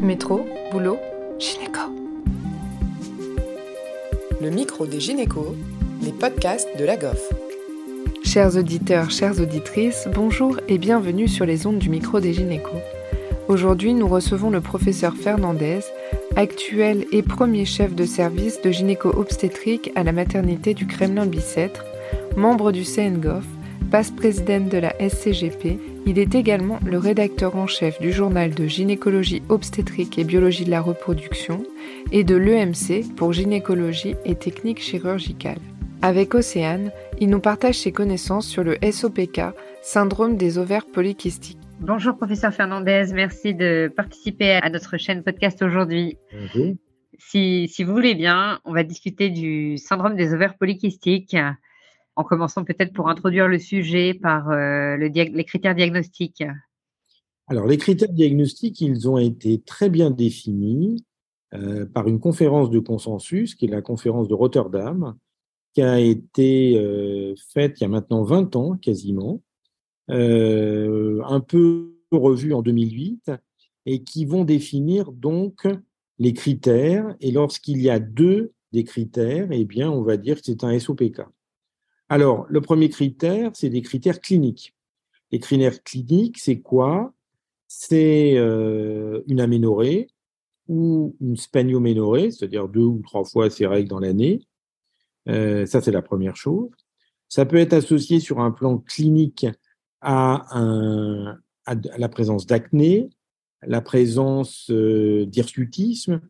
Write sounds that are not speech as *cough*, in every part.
Métro, boulot, gynéco. Le micro des gynécos, les podcasts de la GOF. Chers auditeurs, chères auditrices, bonjour et bienvenue sur les ondes du micro des gynécos. Aujourd'hui, nous recevons le professeur Fernandez, actuel et premier chef de service de gynéco-obstétrique à la maternité du Kremlin-Bicêtre, membre du CNGOF, passe-présidente de la SCGP il est également le rédacteur en chef du journal de gynécologie obstétrique et biologie de la reproduction et de l'EMC pour gynécologie et techniques chirurgicales. Avec Océane, il nous partage ses connaissances sur le SOPK, syndrome des ovaires polykystiques. Bonjour professeur Fernandez, merci de participer à notre chaîne podcast aujourd'hui. Si, si vous voulez bien, on va discuter du syndrome des ovaires polykystiques en commençant peut-être pour introduire le sujet par euh, les critères diagnostiques. Alors, les critères diagnostiques, ils ont été très bien définis euh, par une conférence de consensus, qui est la conférence de Rotterdam, qui a été euh, faite il y a maintenant 20 ans quasiment, un peu revue en 2008, et qui vont définir donc les critères. Et lorsqu'il y a deux des critères, eh bien, on va dire que c'est un SOPK. Alors, le premier critère, c'est des critères cliniques. Les critères cliniques, c'est quoi? C'est euh, une aménorrhée ou une spanioménorrhée, c'est-à-dire deux ou trois fois ces règles dans l'année. Euh, ça, c'est la première chose. Ça peut être associé sur un plan clinique à, la présence d'acné, la présence euh, d'hirsutisme,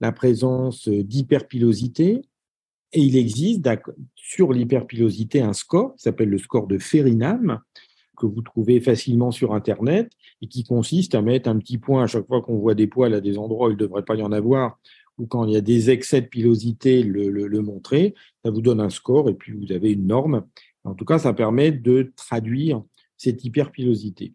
la présence d'hyperpilosité, et il existe sur l'hyperpilosité un score qui s'appelle le score de Ferinam, que vous trouvez facilement sur Internet et qui consiste à mettre un petit point à chaque fois qu'on voit des poils à des endroits où il ne devrait pas y en avoir ou quand il y a des excès de pilosité, le, le, montrer. Ça vous donne un score et puis vous avez une norme. En tout cas, ça permet de traduire cette hyperpilosité.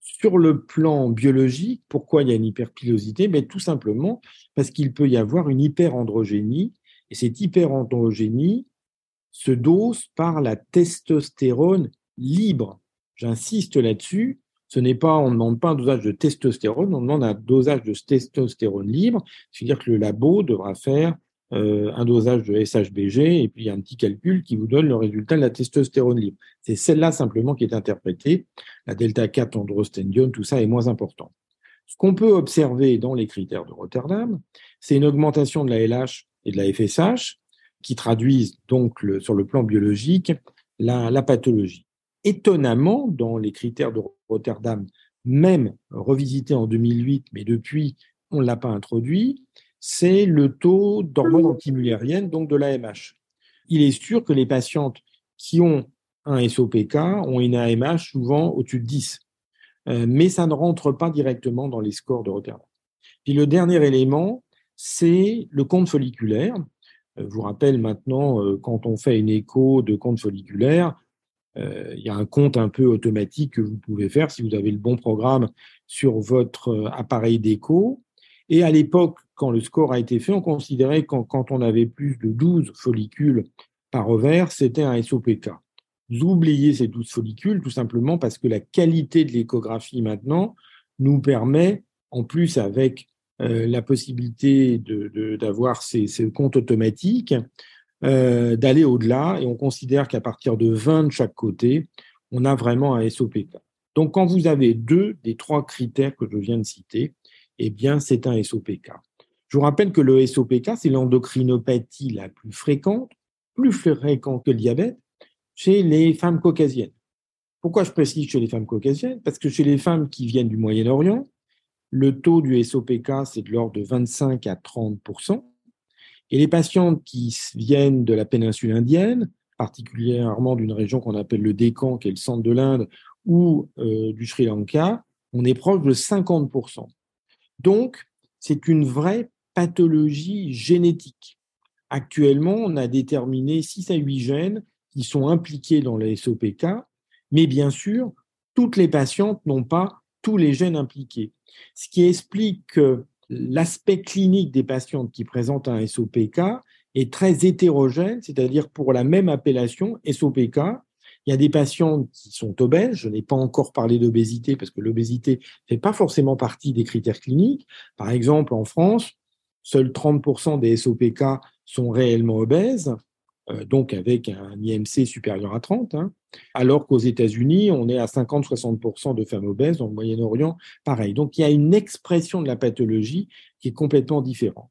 Sur le plan biologique, pourquoi il y a une hyperpilosité? Mais Tout simplement parce qu'il peut y avoir une hyperandrogénie et cette hyperandrogénie se dose par la testostérone libre. J'insiste là-dessus. Ce n'est pas, on ne demande pas un dosage de testostérone, on demande un dosage de testostérone libre. C'est-à-dire que le labo devra faire euh, un dosage de SHBG et puis un petit calcul qui vous donne le résultat de la testostérone libre. C'est celle-là simplement qui est interprétée. La delta 4 androstendione, tout ça est moins important. Ce qu'on peut observer dans les critères de Rotterdam, c'est une augmentation de la LH et de la FSH, qui traduisent donc sur le plan biologique la, pathologie. Étonnamment, dans les critères de Rotterdam, même revisité en 2008, mais depuis, on ne l'a pas introduit, c'est le taux d'hormones antimullériennes, donc de l'AMH. Il est sûr que les patientes qui ont un SOPK ont une AMH souvent au-dessus de 10, euh, mais ça ne rentre pas directement dans les scores de Rotterdam. Puis le dernier élément, c'est le compte folliculaire. Euh, je vous rappelle maintenant, euh, quand on fait une écho de compte folliculaire, euh, il y a un compte un peu automatique que vous pouvez faire si vous avez le bon programme sur votre appareil d'écho. Et à l'époque, quand le score a été fait, on considérait que quand on avait plus de 12 follicules par ovaire, c'était un SOPK. Vous oubliez ces 12 follicules tout simplement parce que la qualité de l'échographie maintenant nous permet, en plus avec la possibilité d'avoir ces, comptes automatiques, euh, d'aller au-delà, et on considère qu'à partir de 20 de chaque côté, on a vraiment un SOPK. Donc, quand vous avez deux des trois critères que je viens de citer, eh bien, c'est un SOPK. Je vous rappelle que le SOPK, c'est l'endocrinopathie la plus fréquente, plus fréquente que le diabète, chez les femmes caucasiennes. Pourquoi je précise chez les femmes caucasiennes? Parce que chez les femmes qui viennent du Moyen-Orient, le taux du SOPK, c'est de l'ordre de 25 à 30% Et les patientes qui viennent de la péninsule indienne, particulièrement d'une région qu'on appelle le Décan, qui est le centre de l'Inde, ou euh, du Sri Lanka, on est proche de 50% Donc, c'est une vraie pathologie génétique. Actuellement, on a déterminé 6 à 8 gènes qui sont impliqués dans le SOPK, mais bien sûr, toutes les patientes n'ont pas tous les gènes impliqués. Ce qui explique que l'aspect clinique des patientes qui présentent un SOPK est très hétérogène, c'est-à-dire pour la même appellation, SOPK, Il y a des patients qui sont obèses. Je n'ai pas encore parlé d'obésité parce que l'obésité ne fait pas forcément partie des critères cliniques. Par exemple, en France, seuls 30% des SOPK sont réellement obèses, donc avec un IMC supérieur à 30, hein. alors qu'aux États-Unis, on est à 50-60% de femmes obèses, le Moyen-Orient, pareil. Donc il y a une expression de la pathologie qui est complètement différente.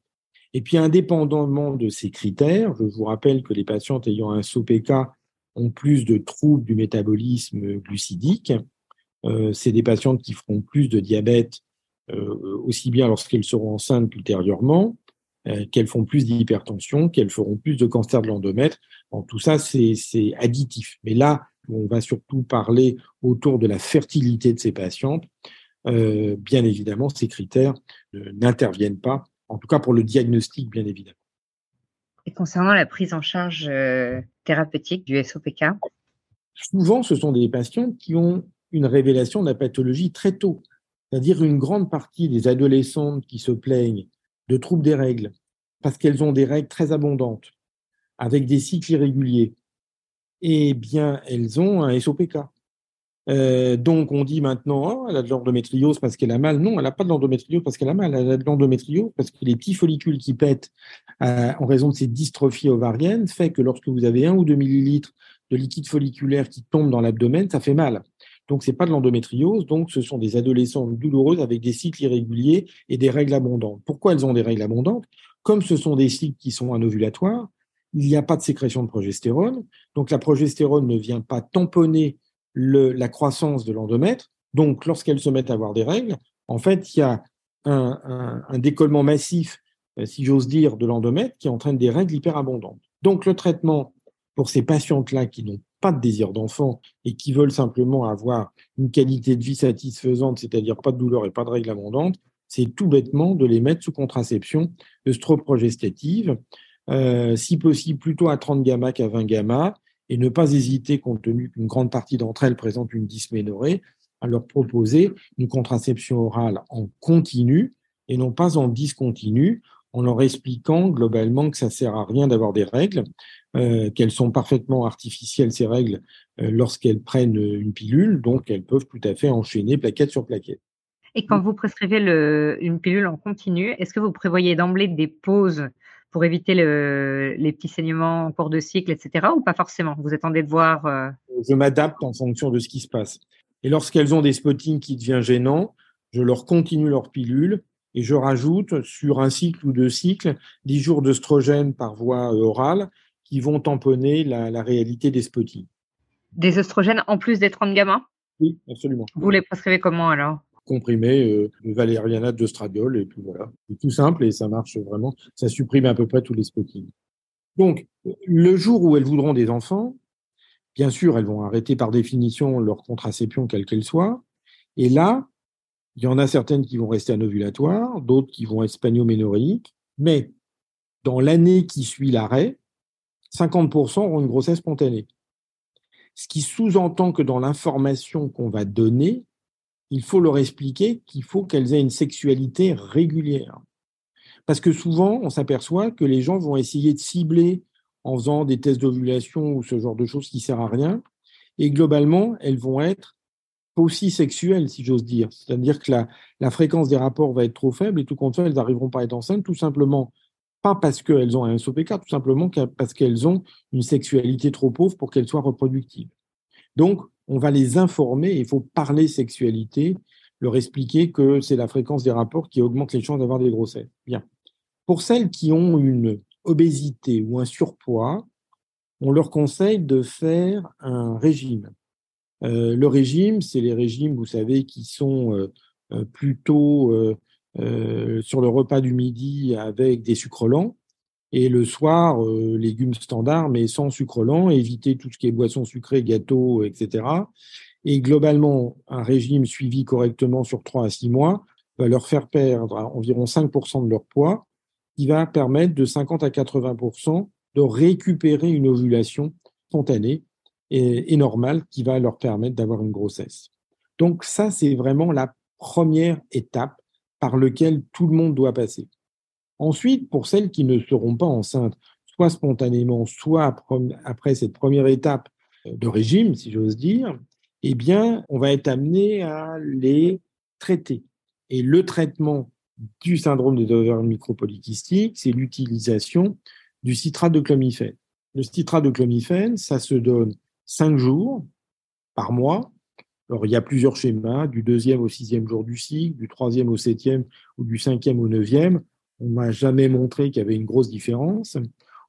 Et puis, indépendamment de ces critères, je vous rappelle que les patientes ayant un SOPK ont plus de troubles du métabolisme glucidique. Euh, c'est des patientes qui feront plus de diabète euh, aussi bien lorsqu'elles seront enceintes qu'ultérieurement, euh, qu'elles font plus d'hypertension, qu'elles feront plus de cancer de l'endomètre. En tout ça, c'est additif. Mais là, on va surtout parler autour de la fertilité de ces patientes. bien évidemment, ces critères n'interviennent pas en tout cas pour le diagnostic, bien évidemment. Et concernant la prise en charge euh, thérapeutique du SOPK Souvent, ce sont des patients qui ont une révélation de la pathologie très tôt. C'est-à-dire une grande partie des adolescentes qui se plaignent de troubles des règles, parce qu'elles ont des règles très abondantes, avec des cycles irréguliers, eh bien, elles ont un SOPK. Euh, donc, on dit maintenant, oh, elle a de l'endométriose parce qu'elle a mal. Non, elle n'a pas de l'endométriose parce qu'elle a mal. Elle a de l'endométriose parce que les petits follicules qui pètent euh, en raison de ces dystrophies ovariennes fait que lorsque vous avez un ou deux millilitres de liquide folliculaire qui tombe dans l'abdomen, ça fait mal. Donc, c'est pas de l'endométriose. Donc, ce sont des adolescentes douloureuses avec des cycles irréguliers et des règles abondantes. Pourquoi elles ont des règles abondantes? Comme ce sont des cycles qui sont anovulatoires, il n'y a pas de sécrétion de progestérone. Donc, la progestérone ne vient pas tamponner la croissance de l'endomètre. Donc, lorsqu'elles se mettent à avoir des règles, en fait, il y a un, décollement massif, euh, si j'ose dire, de l'endomètre qui entraîne des règles hyperabondantes. Donc, le traitement pour ces patientes-là qui n'ont pas de désir d'enfant et qui veulent simplement avoir une qualité de vie satisfaisante, c'est-à-dire pas de douleur et pas de règles abondantes, c'est tout bêtement de les mettre sous contraception œstroprogestative, euh, si possible plutôt à 30 gamma qu'à 20 gamma, et ne pas hésiter, compte tenu qu'une grande partie d'entre elles présentent une dysménorrhée, à leur proposer une contraception orale en continu et non pas en discontinu, en leur expliquant globalement que ça sert à rien d'avoir des règles, euh, qu'elles sont parfaitement artificielles ces règles euh, lorsqu'elles prennent une pilule, donc elles peuvent tout à fait enchaîner plaquette sur plaquette. Et quand vous prescrivez le, une pilule en continu, est-ce que vous prévoyez d'emblée des pauses pour éviter les petits saignements en cours de cycle, etc. Ou pas forcément? Vous attendez de voir euh, Je m'adapte en fonction de ce qui se passe. Et lorsqu'elles ont des spottings qui deviennent gênants, je leur continue leur pilule et je rajoute sur un cycle ou deux cycles 10 jours d'œstrogène par voie euh, orale qui vont tamponner la, réalité des spottings. Des oestrogènes en plus des 30 gamma? Oui, absolument. Vous les prescrivez comment alors? Comprimé euh, de valériana de stradiol et puis voilà. C'est tout simple et ça marche vraiment. Ça supprime à peu près tous les spottings. Donc, le jour où elles voudront des enfants, bien sûr, elles vont arrêter par définition leur contraception, quelle qu'elle soit. Et là, il y en a certaines qui vont rester anovulatoires, d'autres qui vont être spagnoménoréiques. Mais dans l'année qui suit l'arrêt, 50% auront une grossesse spontanée. Ce qui sous-entend que dans l'information qu'on va donner, il faut leur expliquer qu'il faut qu'elles aient une sexualité régulière. Parce que souvent, on s'aperçoit que les gens vont essayer de cibler en faisant des tests d'ovulation ou ce genre de choses qui ne sert à rien. Et globalement, elles vont être aussi sexuelles, si j'ose dire. C'est-à-dire que la, la, fréquence des rapports va être trop faible et tout compte fait, elles n'arriveront pas à être enceintes, tout simplement, parce qu'elles ont un SOPK, tout simplement parce qu'elles ont une sexualité trop pauvre pour qu'elles soient reproductives. Donc, on va les informer, il faut parler sexualité, leur expliquer que c'est la fréquence des rapports qui augmente les chances d'avoir des grossesses. Bien. Pour celles qui ont une obésité ou un surpoids, on leur conseille de faire un régime. Euh, le régime, c'est les régimes, vous savez, qui sont euh, euh, sur le repas du midi avec des sucres lents. Et le soir, euh, légumes standards, mais sans sucre lent, éviter tout ce qui est boissons sucrées, gâteaux, etc. Et globalement, un régime suivi correctement sur 3 à 6 mois va leur faire perdre environ 5% de leur poids, qui va permettre de 50 à 80% de récupérer une ovulation spontanée et normale qui va leur permettre d'avoir une grossesse. Donc ça, c'est vraiment la première étape par laquelle tout le monde doit passer. Ensuite, pour celles qui ne seront pas enceintes, soit spontanément, soit après cette première étape de régime, si j'ose dire, eh bien, on va être amené à les traiter. Et le traitement du syndrome des ovaires micropolykystiques, c'est l'utilisation du citrate de clomifène. Le citrate de clomifène, ça se donne cinq jours par mois. Alors, il y a plusieurs schémas, du deuxième au sixième jour du cycle, du troisième au septième ou du cinquième au neuvième. On m'a jamais montré qu'il y avait une grosse différence.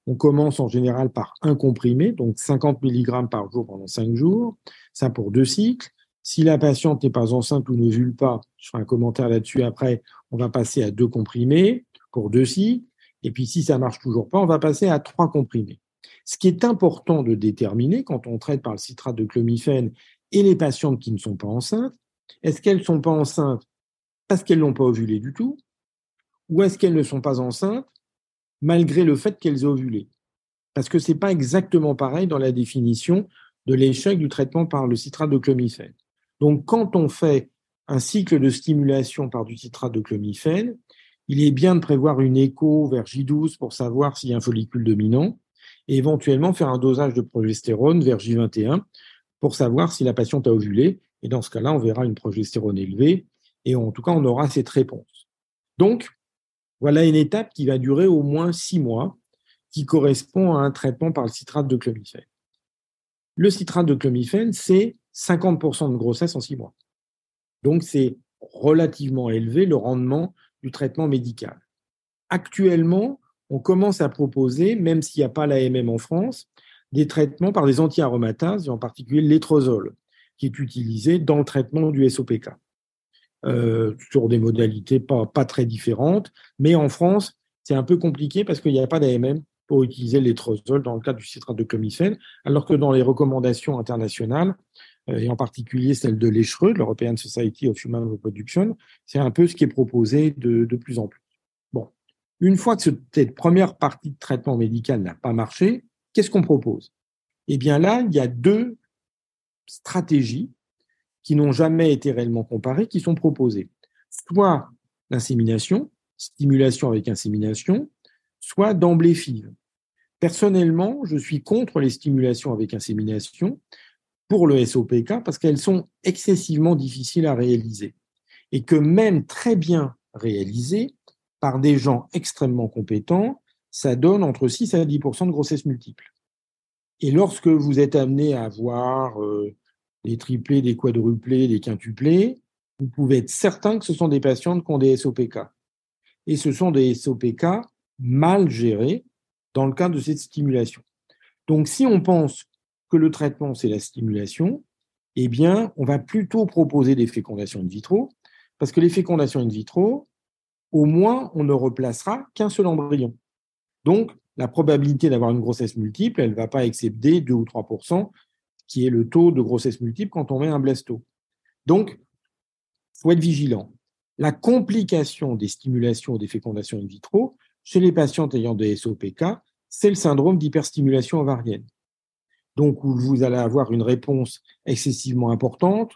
On commence en général par un comprimé, donc 50 mg par jour pendant cinq jours. Ça pour deux cycles. Si la patiente n'est pas enceinte ou ne vule pas, je ferai un commentaire là-dessus après, on va passer à deux comprimés pour deux cycles. Et puis si ça marche toujours pas, on va passer à trois comprimés. Ce qui est important de déterminer quand on traite par le citrate de clomifène et les patientes qui ne sont pas enceintes, est-ce qu'elles ne sont pas enceintes parce qu'elles n'ont pas ovulé du tout ou est-ce qu'elles ne sont pas enceintes malgré le fait qu'elles aient ovulé? Parce que ce n'est pas exactement pareil dans la définition de l'échec du traitement par le citrate de clomifène. Donc, quand on fait un cycle de stimulation par du citrate de clomifène, il est bien de prévoir une écho vers J12 pour savoir s'il y a un follicule dominant et éventuellement faire un dosage de progestérone vers J21 pour savoir si la patiente a ovulé. Et dans ce cas-là, on verra une progestérone élevée et en tout cas, on aura cette réponse. Donc, voilà une étape qui va durer au moins six mois, qui correspond à un traitement par le citrate de clomifène. Le citrate de clomifène, c'est 50% de grossesse en six mois. Donc, c'est relativement élevé le rendement du traitement médical. Actuellement, on commence à proposer, même s'il n'y a pas l'AMM en France, des traitements par des anti-aromatases, et en particulier l'étrozole, qui est utilisé dans le traitement du SOPK. Euh, sur des modalités pas, très différentes, mais en France, c'est un peu compliqué parce qu'il n'y a pas d'AMM pour utiliser l'étrozole dans le cas du citrate de clomifène, alors que dans les recommandations internationales, euh, et en particulier celle de l'ECHRE, l'European Society of Human Reproduction, c'est un peu ce qui est proposé de, de plus en plus. Bon, une fois que cette première partie de traitement médical n'a pas marché, qu'est-ce qu'on propose? Eh bien là, il y a deux stratégies qui n'ont jamais été réellement comparées qui sont proposées. Soit l'insémination, stimulation avec insémination, soit d'emblée FIV. Personnellement, je suis contre les stimulations avec insémination pour le SOPK parce qu'elles sont excessivement difficiles à réaliser et que même très bien réalisées par des gens extrêmement compétents, ça donne entre 6 à 10% de grossesse multiple. Et lorsque vous êtes amené à avoir euh, des triplés, des quadruplés, des quintuplés, vous pouvez être certain que ce sont des patients qui ont des SOPK. Et ce sont des SOPK mal gérés dans le cadre de cette stimulation. Donc, si on pense que le traitement, c'est la stimulation, eh bien, on va plutôt proposer des fécondations in vitro, parce que les fécondations in vitro, au moins, on ne replacera qu'un seul embryon. Donc, la probabilité d'avoir une grossesse multiple, elle ne va pas excéder 2 ou 3% qui est le taux de grossesse multiple quand on met un blasto. Donc, il faut être vigilant. La complication des stimulations des fécondations in vitro chez les patientes ayant des SOPK, c'est le syndrome d'hyperstimulation ovarienne donc vous allez avoir une réponse excessivement importante,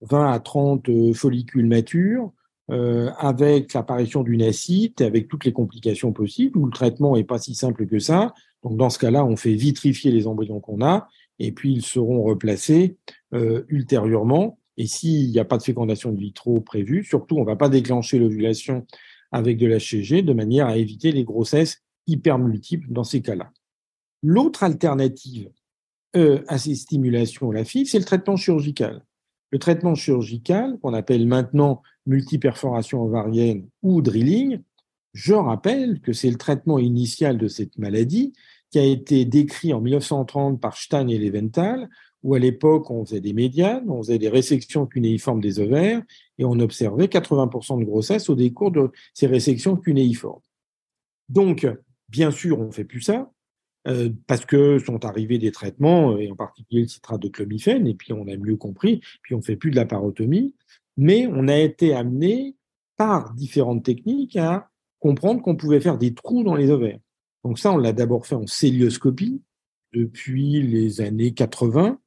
20 à 30 euh, follicules matures, euh, avec l'apparition d'une acide, avec toutes les complications possibles, où le traitement n'est pas si simple que ça. Donc dans ce cas-là, on fait vitrifier les embryons qu'on a, et puis ils seront replacés euh, ultérieurement. Et s'il n'y a pas de fécondation de vitro prévue, surtout, on ne va pas déclencher l'ovulation avec de l'HCG de manière à éviter les grossesses hypermultiples dans ces cas-là. L'autre alternative euh, à ces stimulations la FIV, c'est le traitement chirurgical. Le traitement chirurgical, qu'on appelle maintenant multiperforation ovarienne ou drilling, je rappelle que c'est le traitement initial de cette maladie qui a été décrit en 1930 par Stein et Leventhal, où à l'époque on faisait des médianes, on faisait des résections cunéiformes des ovaires et on observait 80% de grossesse au décours de ces résections cunéiformes. Donc, bien sûr, on ne fait plus ça, euh, parce que sont arrivés des traitements, et en particulier le citrate de clomifène, et puis on a mieux compris, puis on fait plus de la parotomie, mais on a été amené par différentes techniques à comprendre qu'on pouvait faire des trous dans les ovaires. Donc ça, on l'a d'abord fait en célioscopie depuis les années 80.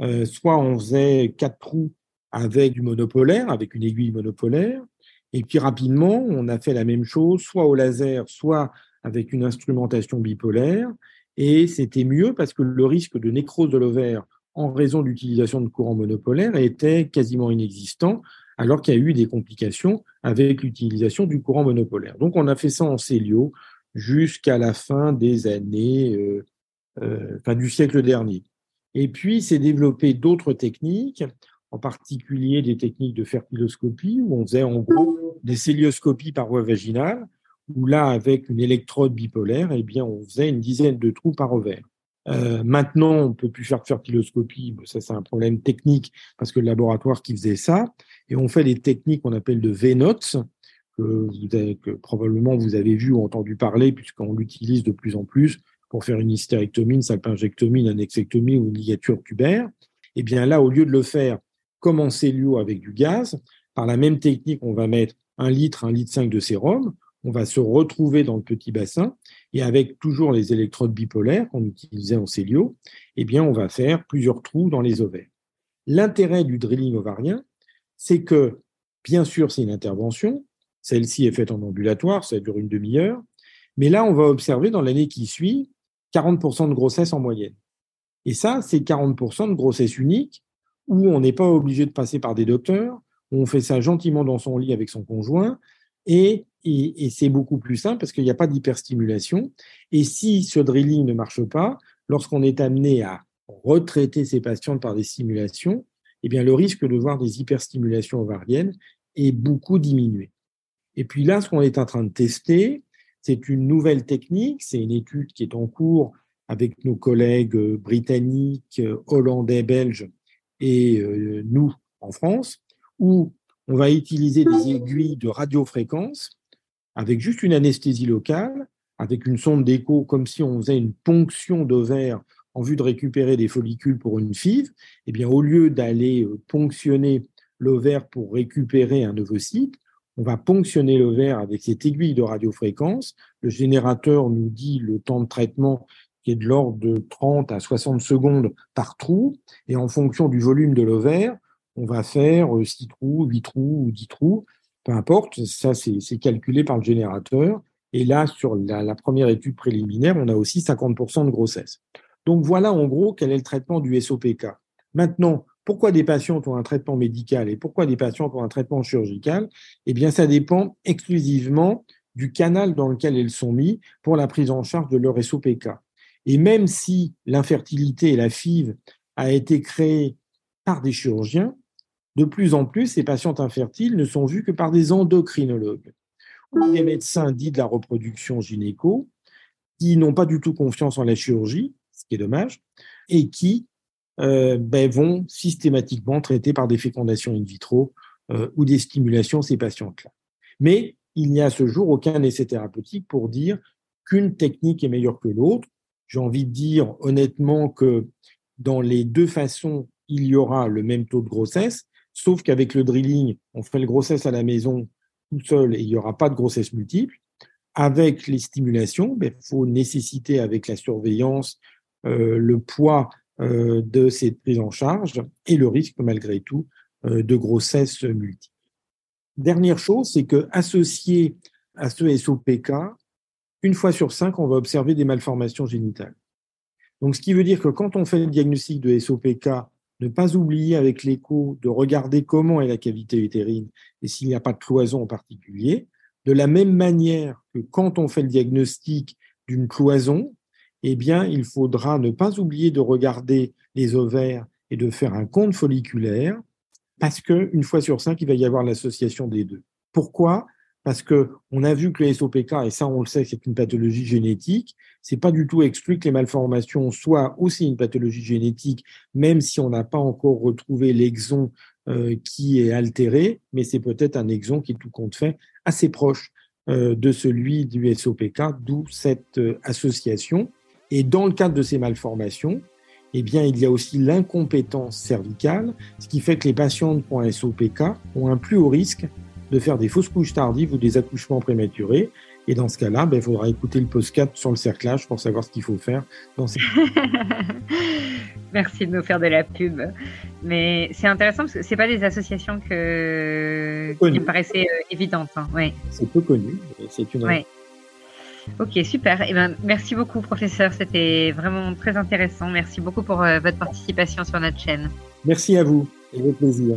Euh, soit on faisait quatre trous avec du monopolaire, avec une aiguille monopolaire, et puis rapidement, on a fait la même chose, soit au laser, soit avec une instrumentation bipolaire. Et c'était mieux parce que le risque de nécrose de l'ovaire en raison de l'utilisation de courants monopolaires, était quasiment inexistant, alors qu'il y a eu des complications avec l'utilisation du courant monopolaire. Donc on a fait ça en Célio jusqu'à la fin des années, euh, euh, fin du siècle dernier. Et puis, c'est développé d'autres techniques, en particulier des techniques de fertiloscopie, où on faisait en gros des célioscopies par voie vaginale, où là, avec une électrode bipolaire, eh bien, on faisait une dizaine de trous par ovaire. Euh, maintenant, on ne peut plus faire de fertiloscopie, ça c'est un problème technique parce que le laboratoire qui faisait ça, et on fait des techniques qu'on appelle de VNOTS, que, que probablement vous avez vu ou entendu parler puisqu'on l'utilise de plus en plus pour faire une hystérectomie, une salpingectomie, une annexectomie ou une ligature tubaire. Et eh bien là, au lieu de le faire comme en cellule avec du gaz, par la même technique, on va mettre un litre, un litre 5 de sérum, on va se retrouver dans le petit bassin et avec toujours les électrodes bipolaires qu'on utilisait en célio, eh bien, on va faire plusieurs trous dans les ovaires. L'intérêt du drilling ovarien, c'est que, bien sûr, c'est une intervention. Celle-ci est faite en ambulatoire, ça dure une demi-heure. Mais là, on va observer dans l'année qui suit 40% de grossesse en moyenne. Et ça, c'est 40% de grossesse unique où on n'est pas obligé de passer par des docteurs, on fait ça gentiment dans son lit avec son conjoint et et, c'est beaucoup plus simple parce qu'il n'y a pas d'hyperstimulation. Et si ce drilling ne marche pas, lorsqu'on est amené à retraiter ces patientes par des stimulations, eh bien, le risque de voir des hyperstimulations ovariennes est beaucoup diminué. Et puis là, ce qu'on est en train de tester, c'est une nouvelle technique, c'est une étude qui est en cours avec nos collègues britanniques, hollandais, belges et euh, nous en France, où on va utiliser des aiguilles de radiofréquence avec juste une anesthésie locale, avec une sonde d'écho, comme si on faisait une ponction d'ovaire en vue de récupérer des follicules pour une FIV, eh bien, au lieu d'aller euh, ponctionner l'ovaire pour récupérer un ovocyte, on va ponctionner l'ovaire avec cette aiguille de radiofréquence. Le générateur nous dit le temps de traitement qui est de l'ordre de 30 à 60 secondes par trou. Et en fonction du volume de l'ovaire, on va faire 6 euh, trous, 8 trous ou 10 trous peu importe, ça c'est calculé par le générateur. Et là, sur la, première étude préliminaire, on a aussi 50% de grossesse. Donc voilà en gros quel est le traitement du SOPK. Maintenant, pourquoi des patients ont un traitement médical et pourquoi des patients ont un traitement chirurgical? Eh bien, ça dépend exclusivement du canal dans lequel elles sont mis pour la prise en charge de leur SOPK. Et même si l'infertilité et la FIV a été créée par des chirurgiens, de plus en plus, ces patientes infertiles ne sont vues que par des endocrinologues ou des médecins dits de la reproduction gynéco qui n'ont pas du tout confiance en la chirurgie, ce qui est dommage, et qui euh, ben, vont systématiquement traiter par des fécondations in vitro euh, ou des stimulations ces patientes-là. Mais il n'y a à ce jour aucun essai thérapeutique pour dire qu'une technique est meilleure que l'autre. J'ai envie de dire honnêtement que dans les deux façons, il y aura le même taux de grossesse, Sauf qu'avec le drilling, on fait le grossesse à la maison tout seul et il n'y aura pas de grossesse multiple. Avec les stimulations, il ben, faut nécessiter avec la surveillance euh, le poids euh, de cette prise en charge et le risque malgré tout euh, de grossesse multiple. Dernière chose, c'est que associé à ce SOPK, une fois sur cinq, on va observer des malformations génitales. Donc, ce qui veut dire que quand on fait le diagnostic de SOPK ne pas oublier avec l'écho de regarder comment est la cavité utérine et s'il n'y a pas de cloison en particulier. De la même manière que quand on fait le diagnostic d'une cloison, eh bien, il faudra ne pas oublier de regarder les ovaires et de faire un compte folliculaire parce que une fois sur cinq, il va y avoir l'association des deux. Pourquoi? Parce que on a vu que le SOPK, et ça on le sait, c'est une pathologie génétique, c'est pas du tout exclu que les malformations soient aussi une pathologie génétique, même si on n'a pas encore retrouvé l'exon euh, qui est altéré, mais c'est peut-être un exon qui tout compte fait assez proche euh, de celui du SOPK, d'où cette euh, association. Et dans le cadre de ces malformations, eh bien, il y a aussi l'incompétence cervicale, ce qui fait que les patients pour un SOPK ont un plus haut risque de faire des fausses couches tardives ou des accouchements prématurés. Et dans ce cas-là, ben, il faudra écouter le post-4 sur le cerclage pour savoir ce qu'il faut faire dans ces *laughs* Merci de nous faire de la pub. Mais c'est intéressant parce que ce pas des associations que... qui me paraissaient euh, évidentes. Hein. C'est peu connu. C'est une. Ok, super. Eh ben, merci beaucoup, professeur. C'était vraiment très intéressant. Merci beaucoup pour euh, votre participation sur notre chaîne. Merci à vous et au plaisir.